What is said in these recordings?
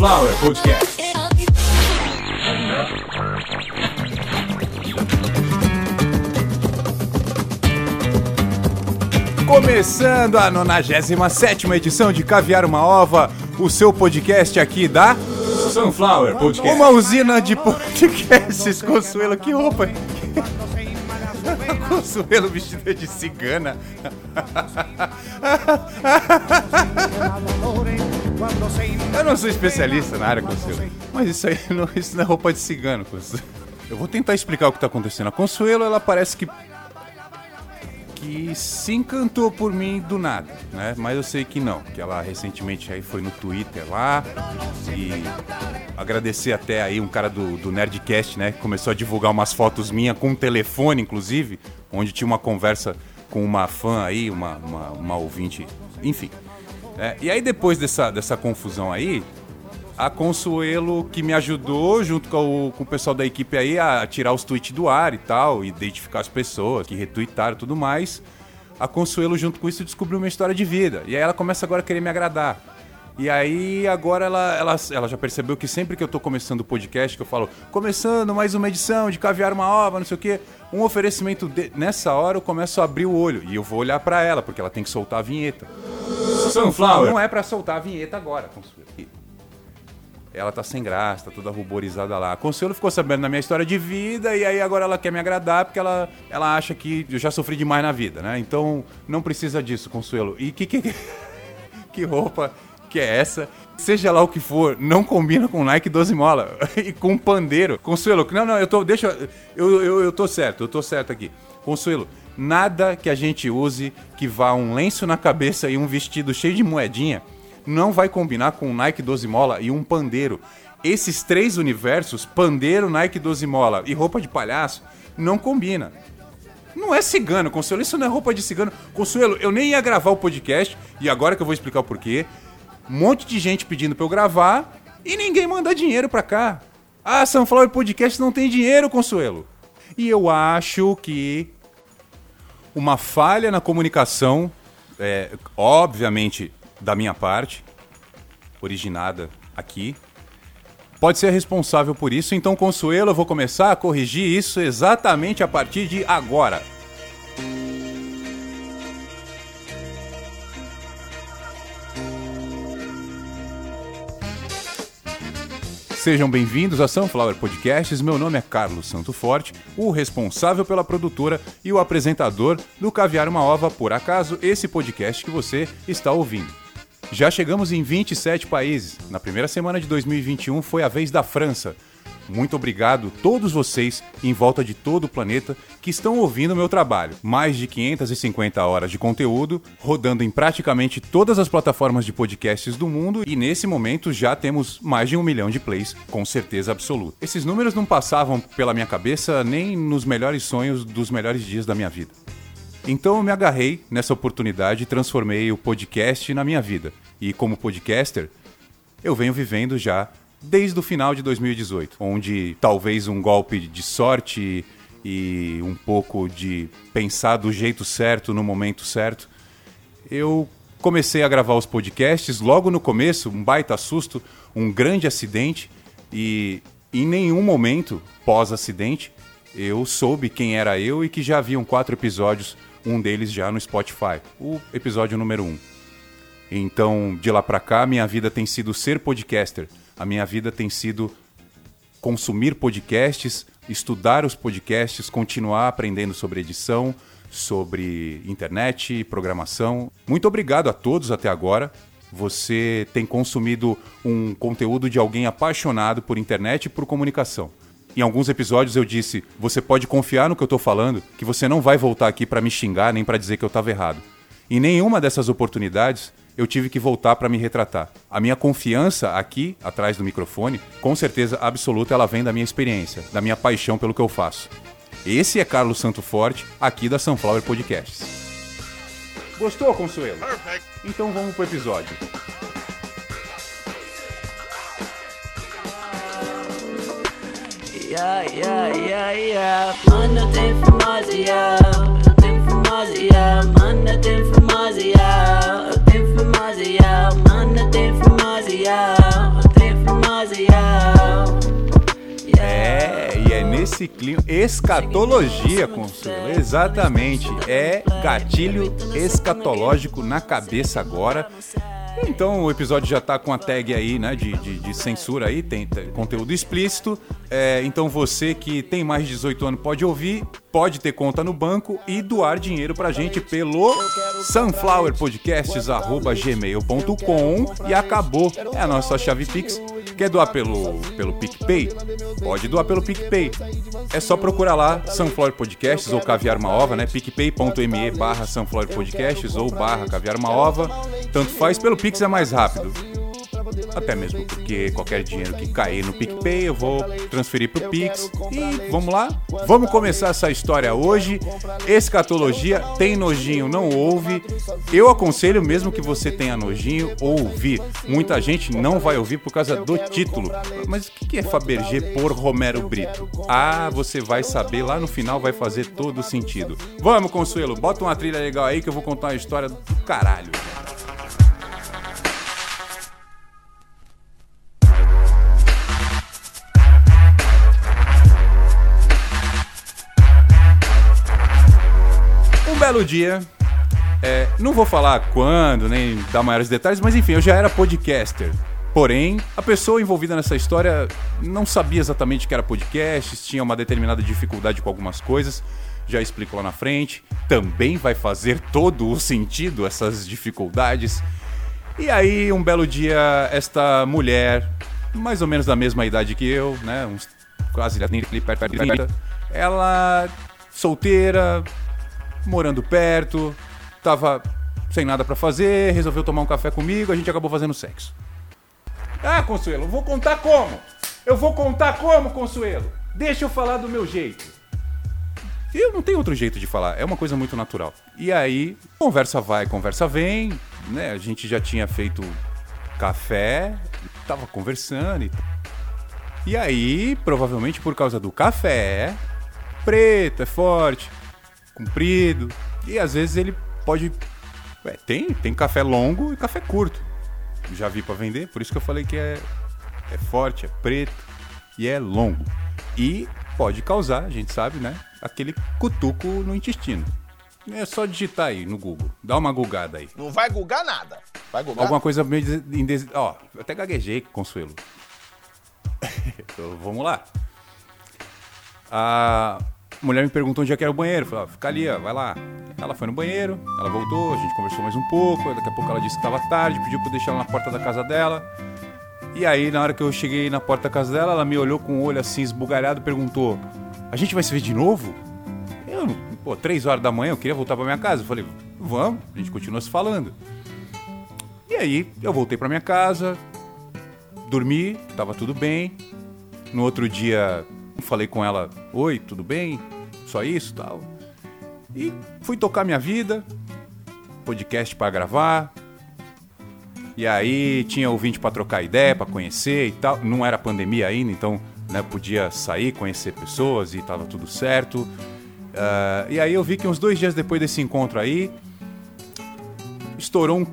Sunflower Podcast. Começando a 97 edição de Caviar uma Ova, o seu podcast aqui da Sunflower Podcast. Uma usina de podcasts. Consuelo, que roupa? Consuelo vestida de cigana. Eu não sou especialista na área, Consuelo. Mas isso aí não, isso não é roupa de cigano, Consuelo. Eu vou tentar explicar o que está acontecendo. A Consuelo, ela parece que que se encantou por mim do nada, né? Mas eu sei que não, que ela recentemente aí foi no Twitter lá e agradecer até aí um cara do, do Nerdcast, né? Que começou a divulgar umas fotos minhas com um telefone, inclusive, onde tinha uma conversa com uma fã aí, uma, uma, uma ouvinte, enfim. É, e aí depois dessa, dessa confusão aí, a Consuelo que me ajudou, junto com o, com o pessoal da equipe aí, a tirar os tweets do ar e tal, identificar as pessoas que retweetaram e tudo mais. A Consuelo, junto com isso, descobriu uma história de vida. E aí ela começa agora a querer me agradar. E aí agora ela, ela, ela já percebeu que sempre que eu tô começando o podcast, que eu falo, começando mais uma edição de Caviar uma Ova, não sei o quê, um oferecimento de... nessa hora eu começo a abrir o olho e eu vou olhar para ela, porque ela tem que soltar a vinheta. Sunflower. Não é para soltar a vinheta agora, Consuelo ela tá sem graça, tá toda ruborizada lá. A Consuelo ficou sabendo da minha história de vida e aí agora ela quer me agradar porque ela, ela acha que eu já sofri demais na vida, né? Então não precisa disso, Consuelo. E que, que, que roupa que é essa? Seja lá o que for, não combina com Nike 12 mola e com pandeiro. Consuelo, não, não, eu tô, deixa, eu, eu, eu tô certo, eu tô certo aqui. Consuelo, nada que a gente use que vá um lenço na cabeça e um vestido cheio de moedinha não vai combinar com Nike 12 mola e um pandeiro. Esses três universos, pandeiro, Nike 12 mola e roupa de palhaço, não combina. Não é cigano, Consuelo, isso não é roupa de cigano. Consuelo, eu nem ia gravar o podcast, e agora que eu vou explicar o porquê. Um monte de gente pedindo pra eu gravar e ninguém manda dinheiro pra cá. Ah, Sunflower Podcast não tem dinheiro, Consuelo. E eu acho que uma falha na comunicação, é, obviamente da minha parte, originada aqui, pode ser responsável por isso. Então, Consuelo, eu vou começar a corrigir isso exatamente a partir de agora. Sejam bem-vindos a Sunflower Podcasts. Meu nome é Carlos Santo Forte, o responsável pela produtora e o apresentador do Caviar uma Ova, por acaso, esse podcast que você está ouvindo. Já chegamos em 27 países. Na primeira semana de 2021 foi a vez da França. Muito obrigado todos vocês em volta de todo o planeta que estão ouvindo meu trabalho. Mais de 550 horas de conteúdo, rodando em praticamente todas as plataformas de podcasts do mundo e nesse momento já temos mais de um milhão de plays, com certeza absoluta. Esses números não passavam pela minha cabeça nem nos melhores sonhos dos melhores dias da minha vida. Então eu me agarrei nessa oportunidade e transformei o podcast na minha vida. E como podcaster, eu venho vivendo já desde o final de 2018, onde talvez um golpe de sorte e um pouco de pensar do jeito certo no momento certo, eu comecei a gravar os podcasts logo no começo, um baita susto, um grande acidente e em nenhum momento pós-acidente eu soube quem era eu e que já haviam quatro episódios um deles já no Spotify, o episódio número 1. Um. Então, de lá para cá, minha vida tem sido ser podcaster. A minha vida tem sido consumir podcasts, estudar os podcasts, continuar aprendendo sobre edição, sobre internet, programação. Muito obrigado a todos até agora. Você tem consumido um conteúdo de alguém apaixonado por internet e por comunicação. Em alguns episódios eu disse: você pode confiar no que eu estou falando, que você não vai voltar aqui para me xingar nem para dizer que eu estava errado. Em nenhuma dessas oportunidades eu tive que voltar para me retratar. A minha confiança aqui, atrás do microfone, com certeza absoluta, ela vem da minha experiência, da minha paixão pelo que eu faço. Esse é Carlos Santo Forte, aqui da Sunflower Podcasts. Gostou, Consuelo? Perfect. Então vamos pro episódio. yeah, yeah, yeah, yeah. Man, nothing from Mars, yeah. Nesse clima. Escatologia, Consuelo. Exatamente. É gatilho escatológico na cabeça agora. Então o episódio já tá com a tag aí, né, de, de, de censura aí, tem, tem conteúdo explícito. É, então você que tem mais de 18 anos pode ouvir, pode ter conta no banco e doar dinheiro pra gente pelo sunflowerpodcasts.gmail.com e acabou. É a nossa chave Pix. Quer doar pelo, pelo PicPay? Pode doar pelo PicPay. É só procurar lá Sunflower Podcasts ou Caviar uma Ova, né? picpay.me barra Sunflower Podcasts ou barra Caviar uma Ova. Tanto faz, pelo Pix é mais rápido. Até mesmo porque qualquer dinheiro que cair no PicPay eu vou transferir pro Pix. E vamos lá? Vamos começar essa história hoje. Escatologia tem nojinho, não ouve. Eu aconselho mesmo que você tenha nojinho ouvir. Muita gente não vai ouvir por causa do título. Mas o que é Fabergé por Romero Brito? Ah, você vai saber lá no final, vai fazer todo sentido. Vamos, Consuelo, bota uma trilha legal aí que eu vou contar uma história do caralho. Belo dia, é, não vou falar quando, nem dar maiores detalhes, mas enfim, eu já era podcaster. Porém, a pessoa envolvida nessa história não sabia exatamente que era podcast, tinha uma determinada dificuldade com algumas coisas, já explico lá na frente. Também vai fazer todo o sentido essas dificuldades. E aí, um belo dia, esta mulher, mais ou menos da mesma idade que eu, né, uns quase perto de 30, ela solteira, morando perto, tava sem nada para fazer, resolveu tomar um café comigo, a gente acabou fazendo sexo. Ah, Consuelo, vou contar como? Eu vou contar como, Consuelo? Deixa eu falar do meu jeito. Eu não tenho outro jeito de falar, é uma coisa muito natural. E aí, conversa vai, conversa vem, né? A gente já tinha feito café, tava conversando e E aí, provavelmente por causa do café, preto, é forte, comprido. E às vezes ele pode. É, tem, tem café longo e café curto. Já vi para vender, por isso que eu falei que é, é forte, é preto e é longo. E pode causar, a gente sabe, né? Aquele cutuco no intestino. É só digitar aí no Google. Dá uma gugada aí. Não vai gugar nada. Vai gugar? Alguma coisa meio. Indes... Ó, eu até gaguejei, Consuelo. então, vamos lá. Ah a mulher me perguntou onde é que era o banheiro. Falei, ó, fica ali, ó, vai lá. Ela foi no banheiro, ela voltou, a gente conversou mais um pouco. Daqui a pouco ela disse que estava tarde, pediu pra eu deixar ela na porta da casa dela. E aí, na hora que eu cheguei na porta da casa dela, ela me olhou com o olho assim esbugalhado e perguntou: A gente vai se ver de novo? Eu, pô, três horas da manhã, eu queria voltar pra minha casa. Eu falei: Vamos, a gente continua se falando. E aí, eu voltei pra minha casa, dormi, tava tudo bem. No outro dia, falei com ela: Oi, tudo bem? Só isso tal. E fui tocar minha vida, podcast para gravar. E aí tinha ouvinte para trocar ideia, para conhecer e tal. Não era pandemia ainda, então né, podia sair, conhecer pessoas e tava tudo certo. Uh, e aí eu vi que uns dois dias depois desse encontro aí, estourou um.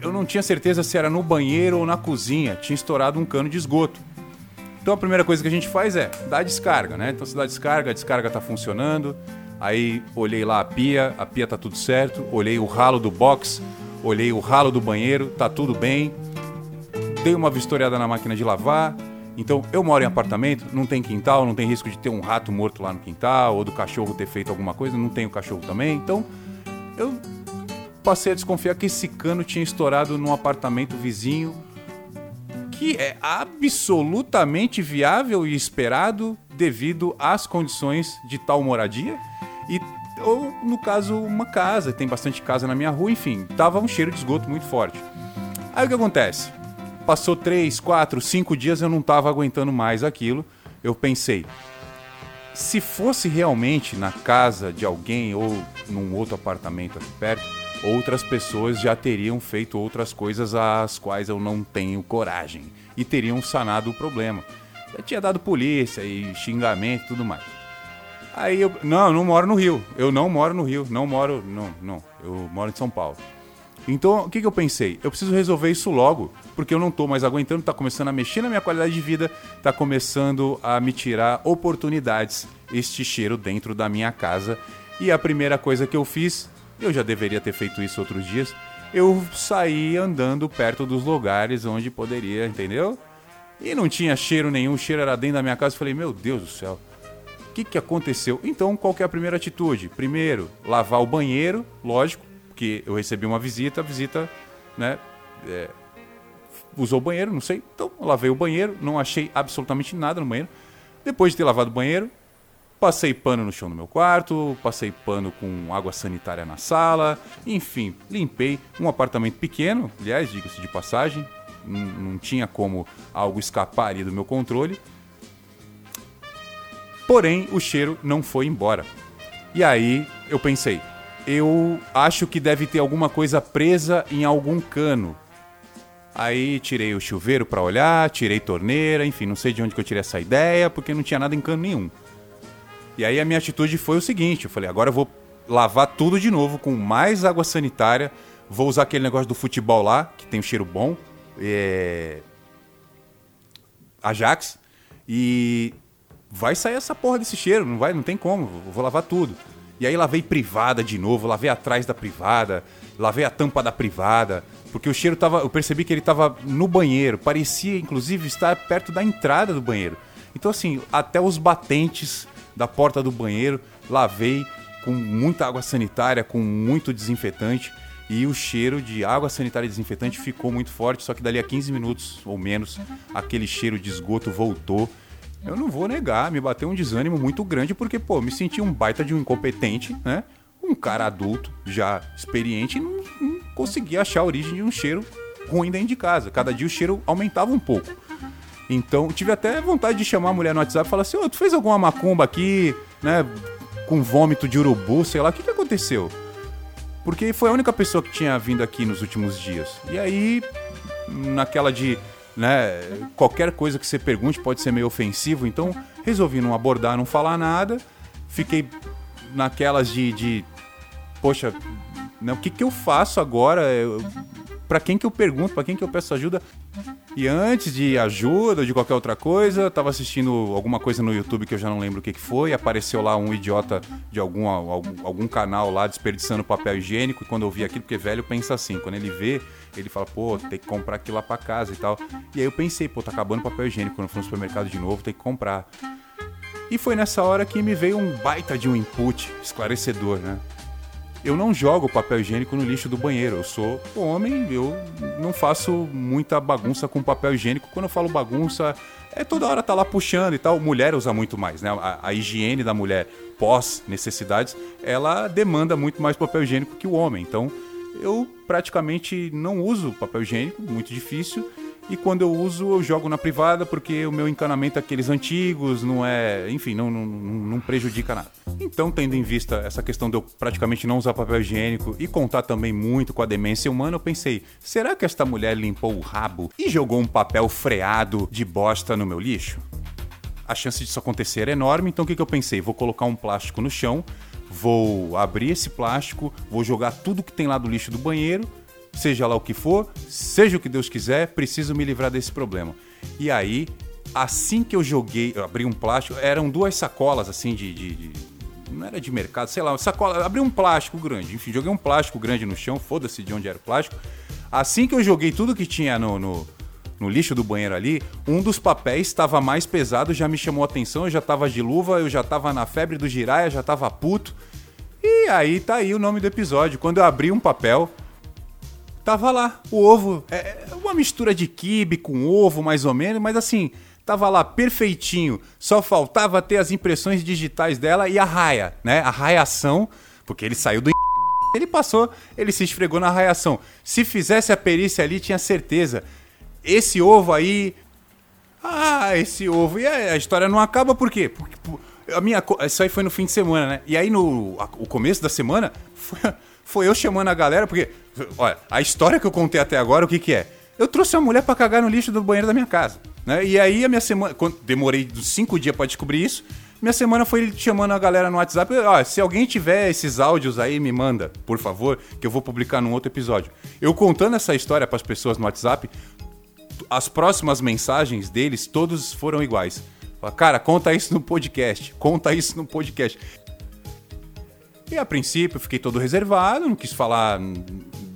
Eu não tinha certeza se era no banheiro ou na cozinha. Tinha estourado um cano de esgoto. Então a primeira coisa que a gente faz é dar descarga, né? Então você dá descarga, a descarga tá funcionando. Aí olhei lá a pia, a pia tá tudo certo. Olhei o ralo do box, olhei o ralo do banheiro, tá tudo bem. Dei uma vistoriada na máquina de lavar. Então eu moro em apartamento, não tem quintal, não tem risco de ter um rato morto lá no quintal ou do cachorro ter feito alguma coisa, não tenho cachorro também. Então eu passei a desconfiar que esse cano tinha estourado num apartamento vizinho que é absolutamente viável e esperado devido às condições de tal moradia e ou no caso uma casa, tem bastante casa na minha rua, enfim, tava um cheiro de esgoto muito forte. Aí o que acontece? Passou três, quatro, cinco dias eu não tava aguentando mais aquilo. Eu pensei, se fosse realmente na casa de alguém ou num outro apartamento aqui perto, outras pessoas já teriam feito outras coisas às quais eu não tenho coragem e teriam sanado o problema. Já tinha dado polícia e xingamento e tudo mais. Aí eu. Não, eu não moro no Rio. Eu não moro no Rio. Não moro. Não, não. Eu moro em São Paulo. Então, o que, que eu pensei? Eu preciso resolver isso logo, porque eu não tô mais aguentando, tá começando a mexer na minha qualidade de vida, tá começando a me tirar oportunidades este cheiro dentro da minha casa. E a primeira coisa que eu fiz, eu já deveria ter feito isso outros dias, eu saí andando perto dos lugares onde poderia, entendeu? E não tinha cheiro nenhum, o cheiro era dentro da minha casa. Eu falei, meu Deus do céu, o que, que aconteceu? Então, qual que é a primeira atitude? Primeiro, lavar o banheiro, lógico, porque eu recebi uma visita, a visita, né, é, usou o banheiro, não sei. Então, lavei o banheiro, não achei absolutamente nada no banheiro. Depois de ter lavado o banheiro, passei pano no chão do meu quarto, passei pano com água sanitária na sala, enfim, limpei um apartamento pequeno, aliás, diga-se de passagem, não, não tinha como algo escapar ali do meu controle. Porém, o cheiro não foi embora. E aí eu pensei, eu acho que deve ter alguma coisa presa em algum cano. Aí tirei o chuveiro para olhar, tirei torneira, enfim, não sei de onde que eu tirei essa ideia, porque não tinha nada em cano nenhum. E aí a minha atitude foi o seguinte, eu falei, agora eu vou lavar tudo de novo com mais água sanitária, vou usar aquele negócio do futebol lá, que tem um cheiro bom, é... Ajax, e vai sair essa porra desse cheiro, não vai, não tem como, vou lavar tudo. E aí lavei privada de novo, lavei atrás da privada, lavei a tampa da privada, porque o cheiro tava. Eu percebi que ele tava no banheiro, parecia inclusive estar perto da entrada do banheiro. Então, assim, até os batentes da porta do banheiro lavei com muita água sanitária, com muito desinfetante. E o cheiro de água sanitária e desinfetante ficou muito forte, só que dali a 15 minutos ou menos, aquele cheiro de esgoto voltou eu não vou negar, me bateu um desânimo muito grande, porque, pô, me senti um baita de um incompetente, né? Um cara adulto, já experiente, não, não conseguia achar a origem de um cheiro ruim dentro de casa. Cada dia o cheiro aumentava um pouco. Então, tive até vontade de chamar a mulher no WhatsApp e falar assim: Ô, tu fez alguma macumba aqui, né? Com vômito de urubu, sei lá, o que, que aconteceu? Porque foi a única pessoa que tinha vindo aqui nos últimos dias. E aí, naquela de né? Qualquer coisa que você pergunte pode ser meio ofensivo, então resolvi não abordar, não falar nada. Fiquei naquelas de, de poxa, né, o que, que eu faço agora? Para quem que eu pergunto? Para quem que eu peço ajuda? E antes de ajuda de qualquer outra coisa, tava assistindo alguma coisa no YouTube que eu já não lembro o que, que foi. Apareceu lá um idiota de algum, algum, algum canal lá desperdiçando papel higiênico. E quando eu vi aquilo, porque velho pensa assim, quando ele vê, ele fala, pô, tem que comprar aquilo lá pra casa e tal. E aí eu pensei, pô, tá acabando papel higiênico. Quando eu for no supermercado de novo, tem que comprar. E foi nessa hora que me veio um baita de um input esclarecedor, né? Eu não jogo papel higiênico no lixo do banheiro. Eu sou homem, eu não faço muita bagunça com papel higiênico. Quando eu falo bagunça, é toda hora tá lá puxando e tal. Mulher usa muito mais, né? A, a higiene da mulher pós necessidades, ela demanda muito mais papel higiênico que o homem. Então, eu praticamente não uso papel higiênico, muito difícil. E quando eu uso, eu jogo na privada, porque o meu encanamento é aqueles antigos, não é. Enfim, não, não, não, prejudica nada. Então, tendo em vista essa questão de eu praticamente não usar papel higiênico e contar também muito com a demência humana, eu pensei: será que esta mulher limpou o rabo e jogou um papel freado de bosta no meu lixo? A chance disso acontecer é enorme, então o que, que eu pensei? Vou colocar um plástico no chão, vou abrir esse plástico, vou jogar tudo que tem lá do lixo do banheiro seja lá o que for, seja o que Deus quiser, preciso me livrar desse problema. E aí, assim que eu joguei, eu abri um plástico, eram duas sacolas assim de, de, de não era de mercado, sei lá, sacola, abri um plástico grande, enfim, joguei um plástico grande no chão, foda-se de onde era o plástico. Assim que eu joguei tudo que tinha no, no, no lixo do banheiro ali, um dos papéis estava mais pesado, já me chamou a atenção, eu já tava de luva, eu já tava na febre do giraia, já tava puto. E aí tá aí o nome do episódio. Quando eu abri um papel, Tava lá, o ovo, é, é uma mistura de quibe com ovo, mais ou menos, mas assim, tava lá perfeitinho. Só faltava ter as impressões digitais dela e a raia, né? A raiação, porque ele saiu do ele passou, ele se esfregou na raiação. Se fizesse a perícia ali, tinha certeza. Esse ovo aí. Ah, esse ovo. E a história não acaba por quê? Porque, a minha, isso aí foi no fim de semana, né? E aí no o começo da semana foi, foi eu chamando a galera, porque, olha, a história que eu contei até agora, o que que é? Eu trouxe uma mulher para cagar no lixo do banheiro da minha casa, né? E aí a minha semana, demorei cinco dias para descobrir isso, Minha semana foi chamando a galera no WhatsApp. Ó, se alguém tiver esses áudios aí, me manda, por favor, que eu vou publicar num outro episódio. Eu contando essa história para as pessoas no WhatsApp, as próximas mensagens deles, todos foram iguais. Fala, cara, conta isso no podcast, conta isso no podcast. E a princípio fiquei todo reservado, não quis falar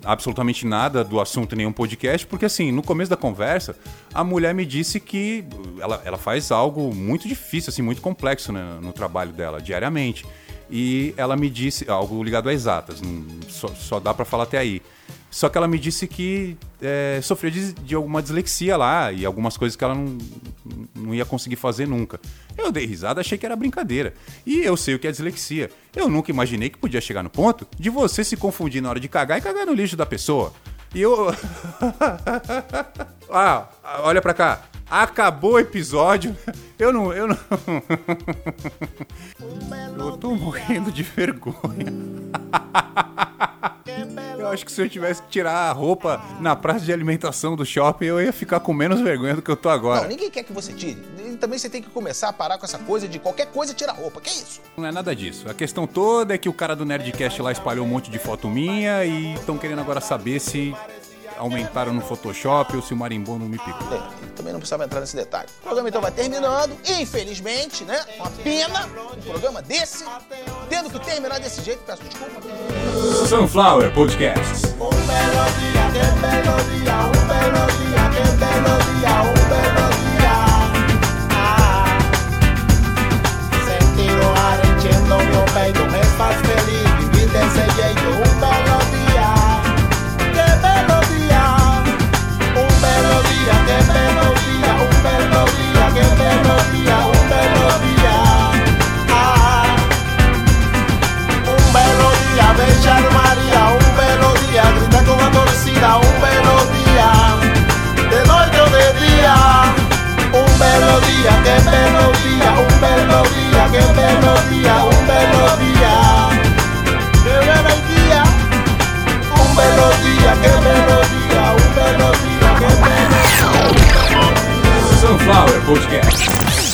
absolutamente nada do assunto em nenhum podcast, porque assim, no começo da conversa, a mulher me disse que ela, ela faz algo muito difícil, assim, muito complexo né, no trabalho dela, diariamente. E ela me disse, algo ligado a exatas, só, só dá para falar até aí. Só que ela me disse que é, sofreu de, de, alguma dislexia lá e algumas coisas que ela não, não ia conseguir fazer nunca. Eu dei risada, achei que era brincadeira. E eu sei o que é dislexia. Eu nunca imaginei que podia chegar no ponto de você se confundir na hora de cagar e cagar no lixo da pessoa. E eu. ah, olha pra cá. Acabou o episódio. Eu não. Eu não. eu tô morrendo de vergonha. Eu acho que se eu tivesse que tirar a roupa na praça de alimentação do shopping, eu ia ficar com menos vergonha do que eu tô agora. Não, ninguém quer que você tire. E também você tem que começar a parar com essa coisa de qualquer coisa tirar roupa. Que isso? Não é nada disso. A questão toda é que o cara do Nerdcast lá espalhou um monte de foto minha e estão querendo agora saber se aumentaram no Photoshop ou se o marimbondo me picou. É, também não precisava entrar nesse detalhe. O programa então vai terminando, infelizmente, né? Uma pena um programa desse, tendo que terminar desse jeito, peço desculpa. Sunflower Podcast. Um belo dia, que belo dia, um belo dia, que belo dia, um belo dia. Ah, sentir o ar enchendo meu peito me faz feliz, vivir desse jeito, melodía, qué melodía, un melodía, qué melodía, un melodía. Flower Podcast.